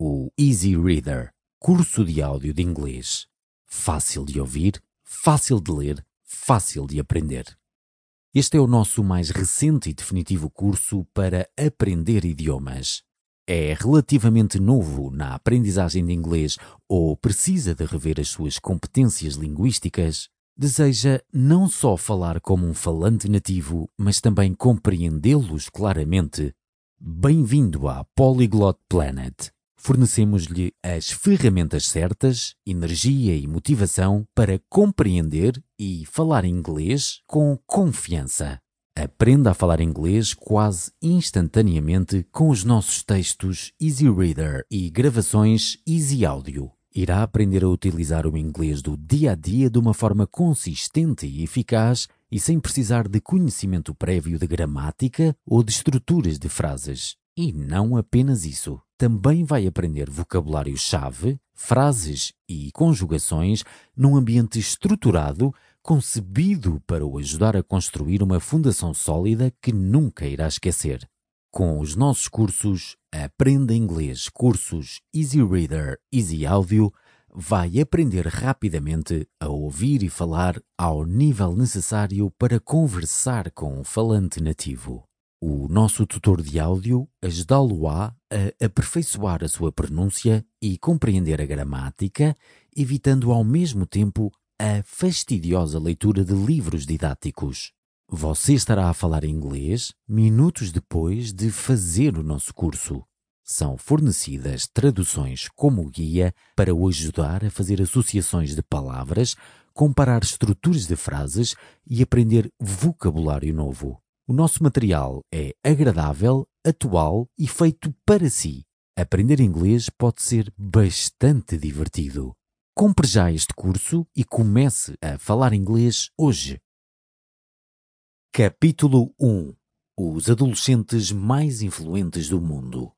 o Easy Reader, curso de áudio de inglês. Fácil de ouvir, fácil de ler, fácil de aprender. Este é o nosso mais recente e definitivo curso para aprender idiomas. É relativamente novo na aprendizagem de inglês ou precisa de rever as suas competências linguísticas? Deseja não só falar como um falante nativo, mas também compreendê-los claramente? Bem-vindo à Polyglot Planet fornecemos-lhe as ferramentas certas, energia e motivação para compreender e falar inglês com confiança. Aprenda a falar inglês quase instantaneamente com os nossos textos Easy Reader e gravações Easy Audio. Irá aprender a utilizar o inglês do dia a dia de uma forma consistente e eficaz e sem precisar de conhecimento prévio de gramática ou de estruturas de frases. E não apenas isso. Também vai aprender vocabulário-chave, frases e conjugações num ambiente estruturado, concebido para o ajudar a construir uma fundação sólida que nunca irá esquecer. Com os nossos cursos Aprenda Inglês, cursos Easy Reader, Easy Audio, vai aprender rapidamente a ouvir e falar ao nível necessário para conversar com um falante nativo. O nosso tutor de áudio ajudá-lo-á a aperfeiçoar a sua pronúncia e compreender a gramática, evitando ao mesmo tempo a fastidiosa leitura de livros didáticos. Você estará a falar inglês minutos depois de fazer o nosso curso. São fornecidas traduções como guia para o ajudar a fazer associações de palavras, comparar estruturas de frases e aprender vocabulário novo. O nosso material é agradável, atual e feito para si. Aprender inglês pode ser bastante divertido. Compre já este curso e comece a falar inglês hoje. Capítulo 1 Os adolescentes mais influentes do mundo.